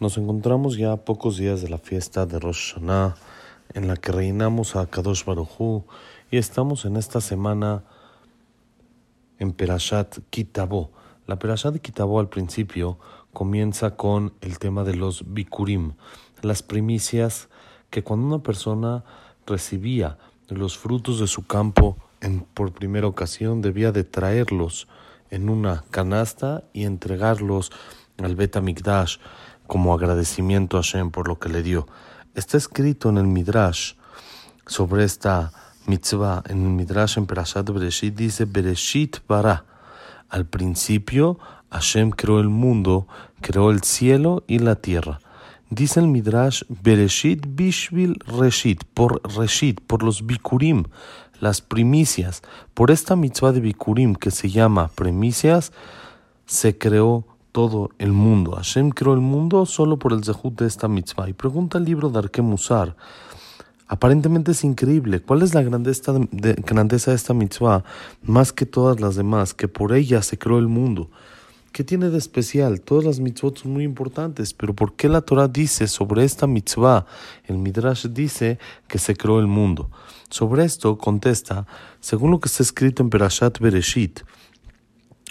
Nos encontramos ya pocos días de la fiesta de Rosh Hashanah, en la que reinamos a Kadosh Baruj y estamos en esta semana en Perashat Kitabo. La Perashat de Kitabo al principio comienza con el tema de los bikurim, las primicias que cuando una persona recibía los frutos de su campo en, por primera ocasión debía de traerlos en una canasta y entregarlos al Bet como agradecimiento a Hashem por lo que le dio. Está escrito en el Midrash sobre esta mitzvah, en el Midrash en Perashat Bereshit dice Bereshit bara. Al principio Hashem creó el mundo, creó el cielo y la tierra. Dice el Midrash Bereshit Bishvil Reshit, por Reshit, por los Bikurim, las primicias. Por esta mitzvah de Bikurim que se llama primicias, se creó todo el mundo. Hashem creó el mundo solo por el zehut de esta mitzvah. Y pregunta el libro de Arke Musar. Aparentemente es increíble. ¿Cuál es la grandeza de, grandeza de esta mitzvah más que todas las demás? Que por ella se creó el mundo. ¿Qué tiene de especial? Todas las mitzvot son muy importantes, pero ¿por qué la Torah dice sobre esta mitzvah? El Midrash dice que se creó el mundo. Sobre esto contesta, según lo que está escrito en Perashat Bereshit,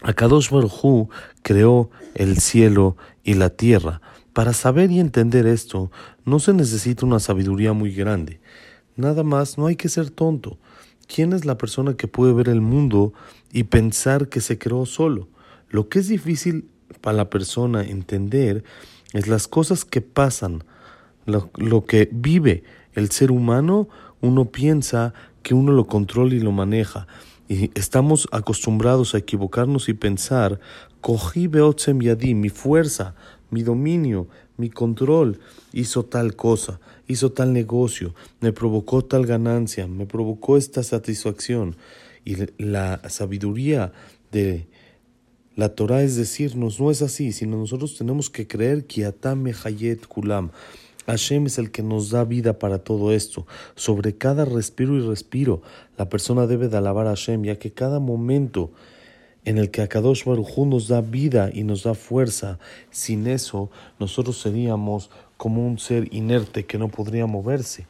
Akadosh Baruj creó el cielo y la tierra. Para saber y entender esto, no se necesita una sabiduría muy grande. Nada más, no hay que ser tonto. ¿Quién es la persona que puede ver el mundo y pensar que se creó solo? Lo que es difícil para la persona entender es las cosas que pasan, lo que vive el ser humano, uno piensa que uno lo controla y lo maneja. Y estamos acostumbrados a equivocarnos y pensar, cogí Beotzem Yadi, mi fuerza, mi dominio, mi control, hizo tal cosa, hizo tal negocio, me provocó tal ganancia, me provocó esta satisfacción. Y la sabiduría de la Torah es decirnos, no es así, sino nosotros tenemos que creer que Atame Hayet Kulam. Hashem es el que nos da vida para todo esto. Sobre cada respiro y respiro, la persona debe de alabar a Hashem, ya que cada momento en el que Akadosh Baruj nos da vida y nos da fuerza, sin eso nosotros seríamos como un ser inerte que no podría moverse.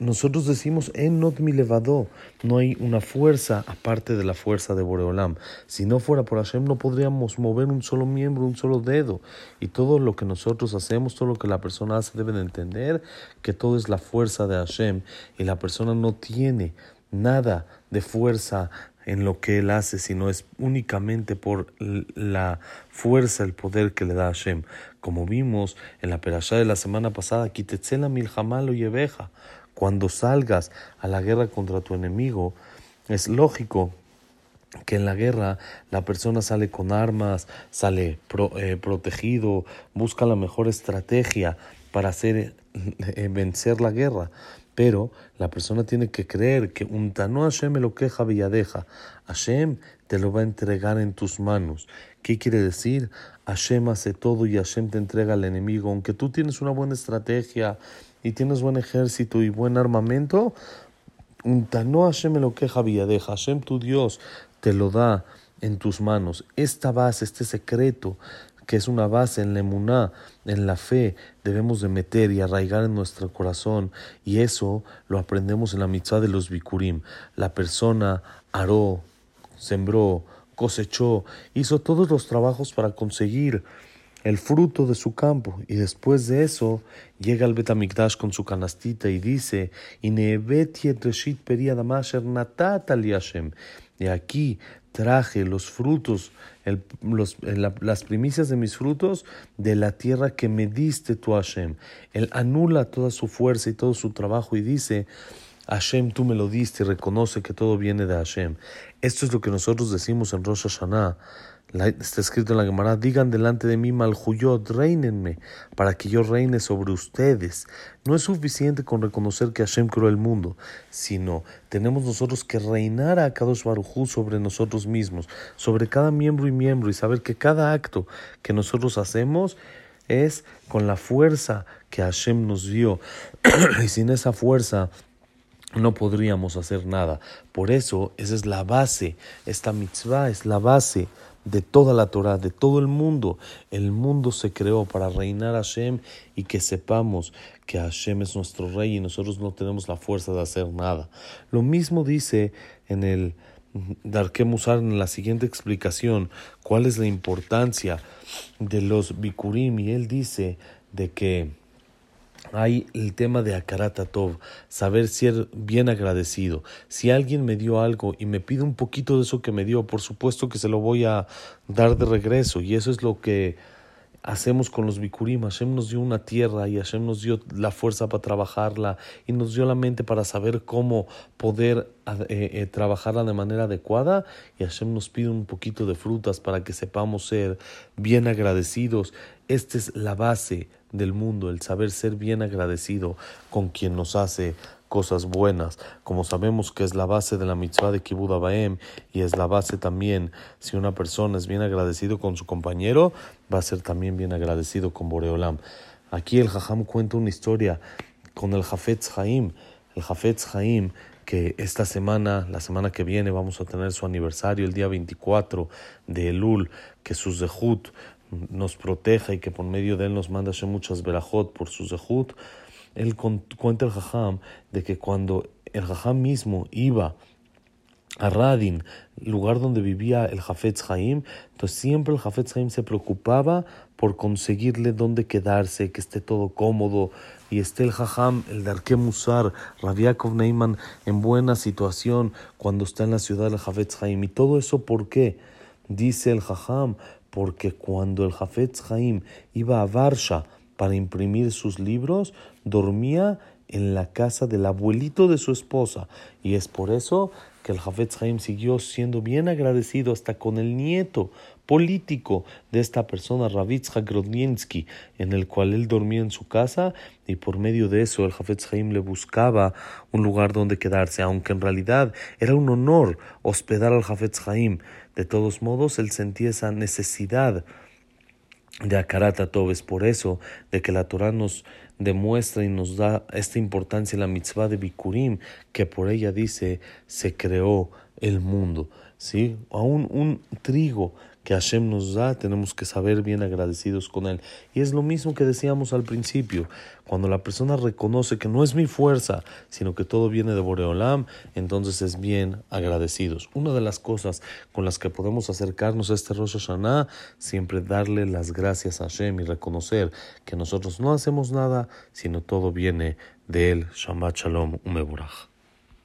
Nosotros decimos en not mi levado, no hay una fuerza aparte de la fuerza de Boreolam. Si no fuera por Hashem no podríamos mover un solo miembro, un solo dedo. Y todo lo que nosotros hacemos, todo lo que la persona hace, debe de entender que todo es la fuerza de Hashem y la persona no tiene nada de fuerza en lo que él hace, sino es únicamente por la fuerza, el poder que le da Hashem. Como vimos en la perashá de la semana pasada, Kitetzela milhamalo yeveja cuando salgas a la guerra contra tu enemigo, es lógico que en la guerra la persona sale con armas, sale eh, protegido, busca la mejor estrategia para hacer eh, vencer la guerra. Pero la persona tiene que creer que un tano Hashem me lo queja villadeja. Hashem te lo va a entregar en tus manos. ¿Qué quiere decir? Hashem hace todo y Hashem te entrega al enemigo. Aunque tú tienes una buena estrategia, y tienes buen ejército y buen armamento, no Hashem lo queja de Hashem tu Dios te lo da en tus manos. Esta base, este secreto, que es una base en la en la fe, debemos de meter y arraigar en nuestro corazón. Y eso lo aprendemos en la mitzvah de los bikurim. La persona aró, sembró, cosechó, hizo todos los trabajos para conseguir el fruto de su campo. Y después de eso llega el Betamikdash con su canastita y dice, y aquí traje los frutos, los, las primicias de mis frutos de la tierra que me diste tú, Hashem. Él anula toda su fuerza y todo su trabajo y dice, Hashem, tú me lo diste y reconoce que todo viene de Hashem. Esto es lo que nosotros decimos en Rosh Hashanah está escrito en la Gemara, digan delante de mí Maljuyot, reinenme, para que yo reine sobre ustedes. No es suficiente con reconocer que Hashem creó el mundo, sino tenemos nosotros que reinar a Kadosh Barujú sobre nosotros mismos, sobre cada miembro y miembro, y saber que cada acto que nosotros hacemos es con la fuerza que Hashem nos dio. y sin esa fuerza no podríamos hacer nada. Por eso, esa es la base, esta mitzvah es la base de toda la Torah, de todo el mundo. El mundo se creó para reinar a Hashem y que sepamos que Hashem es nuestro rey y nosotros no tenemos la fuerza de hacer nada. Lo mismo dice en el Darke Musar en la siguiente explicación cuál es la importancia de los bikurim y él dice de que hay el tema de Akaratatov, saber ser bien agradecido. Si alguien me dio algo y me pide un poquito de eso que me dio, por supuesto que se lo voy a dar de regreso. Y eso es lo que hacemos con los bikurim. Hashem nos dio una tierra y Hashem nos dio la fuerza para trabajarla y nos dio la mente para saber cómo poder eh, eh, trabajarla de manera adecuada. Y Hashem nos pide un poquito de frutas para que sepamos ser bien agradecidos. Esta es la base del mundo, el saber ser bien agradecido con quien nos hace cosas buenas, como sabemos que es la base de la mitzvah de Kibbutz Abaem y es la base también, si una persona es bien agradecido con su compañero, va a ser también bien agradecido con Boreolam. Aquí el Jajam cuenta una historia con el Jafetz Haim, el Jafetz Haim que esta semana, la semana que viene, vamos a tener su aniversario, el día 24 de Elul, que su Zehut nos proteja y que por medio de él nos manda muchas verajot por su Zehut él cuenta el Jajam de que cuando el Jajam mismo iba a Radin, lugar donde vivía el Jafetz Haim, entonces siempre el Jafetz Haim se preocupaba por conseguirle dónde quedarse, que esté todo cómodo, y esté el Jajam, el Darke Musar, Rabiakov Neyman en buena situación cuando está en la ciudad del Jafetz Haim. ¿Y todo eso por qué? Dice el Jajam, porque cuando el Jafetz Haim iba a Varsha, para imprimir sus libros, dormía en la casa del abuelito de su esposa. Y es por eso que el Jafetz Haim siguió siendo bien agradecido hasta con el nieto político de esta persona, Ravitz Grodniensky, en el cual él dormía en su casa y por medio de eso el Jafetz Haim le buscaba un lugar donde quedarse, aunque en realidad era un honor hospedar al Jafetz Haim. De todos modos, él sentía esa necesidad de Akarata Es por eso de que la Torah nos demuestra y nos da esta importancia la mitzvah de Bikurim, que por ella dice se creó el mundo. ¿sí? Aún un trigo que Hashem nos da, tenemos que saber bien agradecidos con Él. Y es lo mismo que decíamos al principio, cuando la persona reconoce que no es mi fuerza, sino que todo viene de Boreolam, entonces es bien agradecidos. Una de las cosas con las que podemos acercarnos a este Rosh Hashanah, siempre darle las gracias a Hashem y reconocer que nosotros no hacemos nada, sino todo viene de Él. Shabbat Shalom, Umeburach.